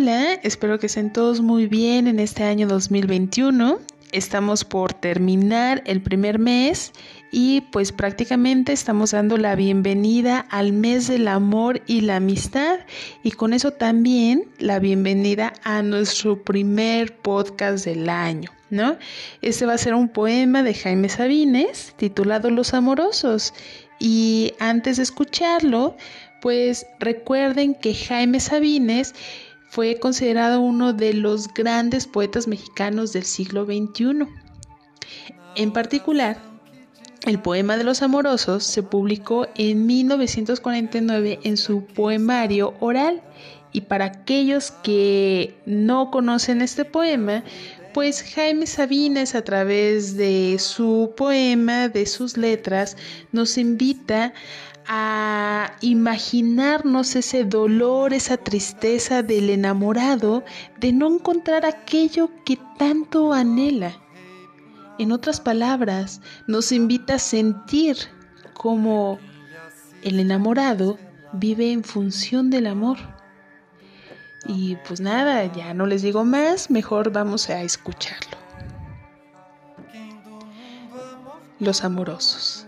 Hola, espero que estén todos muy bien en este año 2021. Estamos por terminar el primer mes y pues prácticamente estamos dando la bienvenida al mes del amor y la amistad y con eso también la bienvenida a nuestro primer podcast del año, ¿no? Este va a ser un poema de Jaime Sabines titulado Los Amorosos y antes de escucharlo, pues recuerden que Jaime Sabines fue considerado uno de los grandes poetas mexicanos del siglo XXI. En particular, el poema de los amorosos se publicó en 1949 en su poemario oral y para aquellos que no conocen este poema, pues Jaime Sabines a través de su poema, de sus letras, nos invita a imaginarnos ese dolor, esa tristeza del enamorado de no encontrar aquello que tanto anhela. En otras palabras, nos invita a sentir como el enamorado vive en función del amor. Y pues nada, ya no les digo más, mejor vamos a escucharlo. Los amorosos.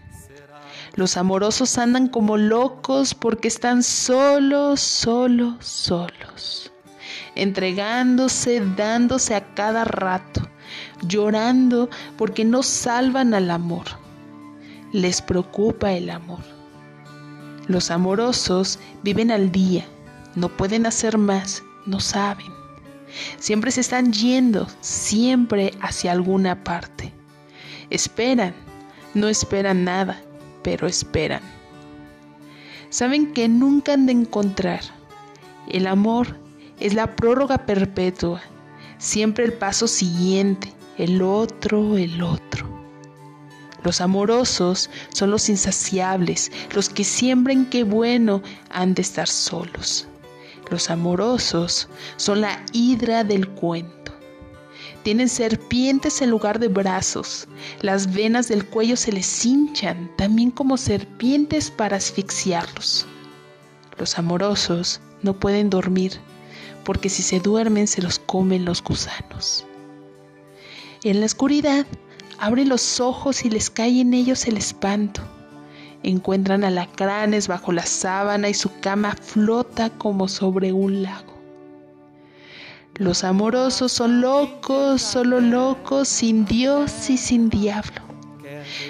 Los amorosos andan como locos porque están solos, solos, solos, entregándose, dándose a cada rato, llorando porque no salvan al amor. Les preocupa el amor. Los amorosos viven al día, no pueden hacer más, no saben. Siempre se están yendo, siempre hacia alguna parte. Esperan, no esperan nada pero esperan. Saben que nunca han de encontrar. El amor es la prórroga perpetua, siempre el paso siguiente, el otro, el otro. Los amorosos son los insaciables, los que siembren que bueno han de estar solos. Los amorosos son la hidra del cuento. Tienen serpientes en lugar de brazos. Las venas del cuello se les hinchan, también como serpientes para asfixiarlos. Los amorosos no pueden dormir, porque si se duermen se los comen los gusanos. En la oscuridad abren los ojos y les cae en ellos el espanto. Encuentran alacranes bajo la sábana y su cama flota como sobre un lago. Los amorosos son locos, solo locos, sin Dios y sin diablo.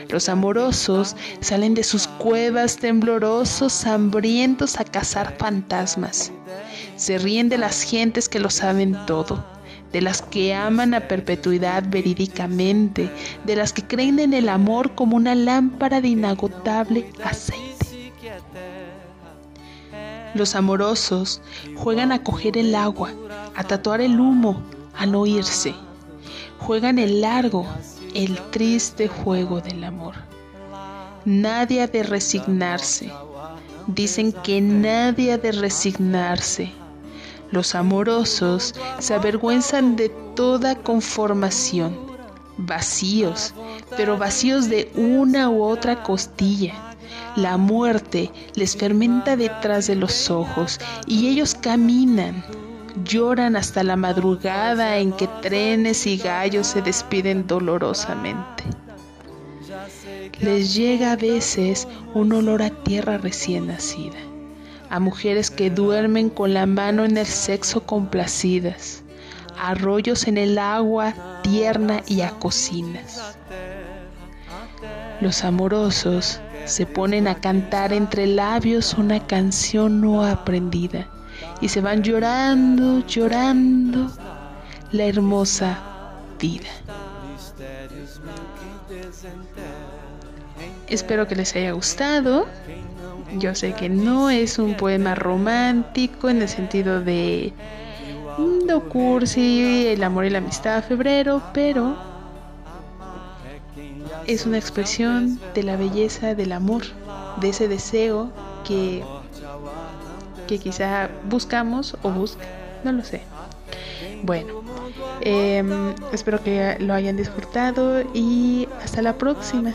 Los amorosos salen de sus cuevas temblorosos, hambrientos a cazar fantasmas. Se ríen de las gentes que lo saben todo, de las que aman a perpetuidad verídicamente, de las que creen en el amor como una lámpara de inagotable aceite. Los amorosos juegan a coger el agua, a tatuar el humo, a no irse. Juegan el largo, el triste juego del amor. Nadie ha de resignarse. Dicen que nadie ha de resignarse. Los amorosos se avergüenzan de toda conformación, vacíos, pero vacíos de una u otra costilla. La muerte les fermenta detrás de los ojos y ellos caminan, lloran hasta la madrugada en que trenes y gallos se despiden dolorosamente. Les llega a veces un olor a tierra recién nacida, a mujeres que duermen con la mano en el sexo complacidas, arroyos en el agua tierna y a cocinas. Los amorosos se ponen a cantar entre labios una canción no aprendida y se van llorando, llorando la hermosa vida. Espero que les haya gustado. Yo sé que no es un poema romántico en el sentido de no cursi, el amor y la amistad febrero, pero es una expresión de la belleza del amor, de ese deseo que, que quizá buscamos o busque, no lo sé. Bueno, em, espero que lo hayan disfrutado y hasta la próxima.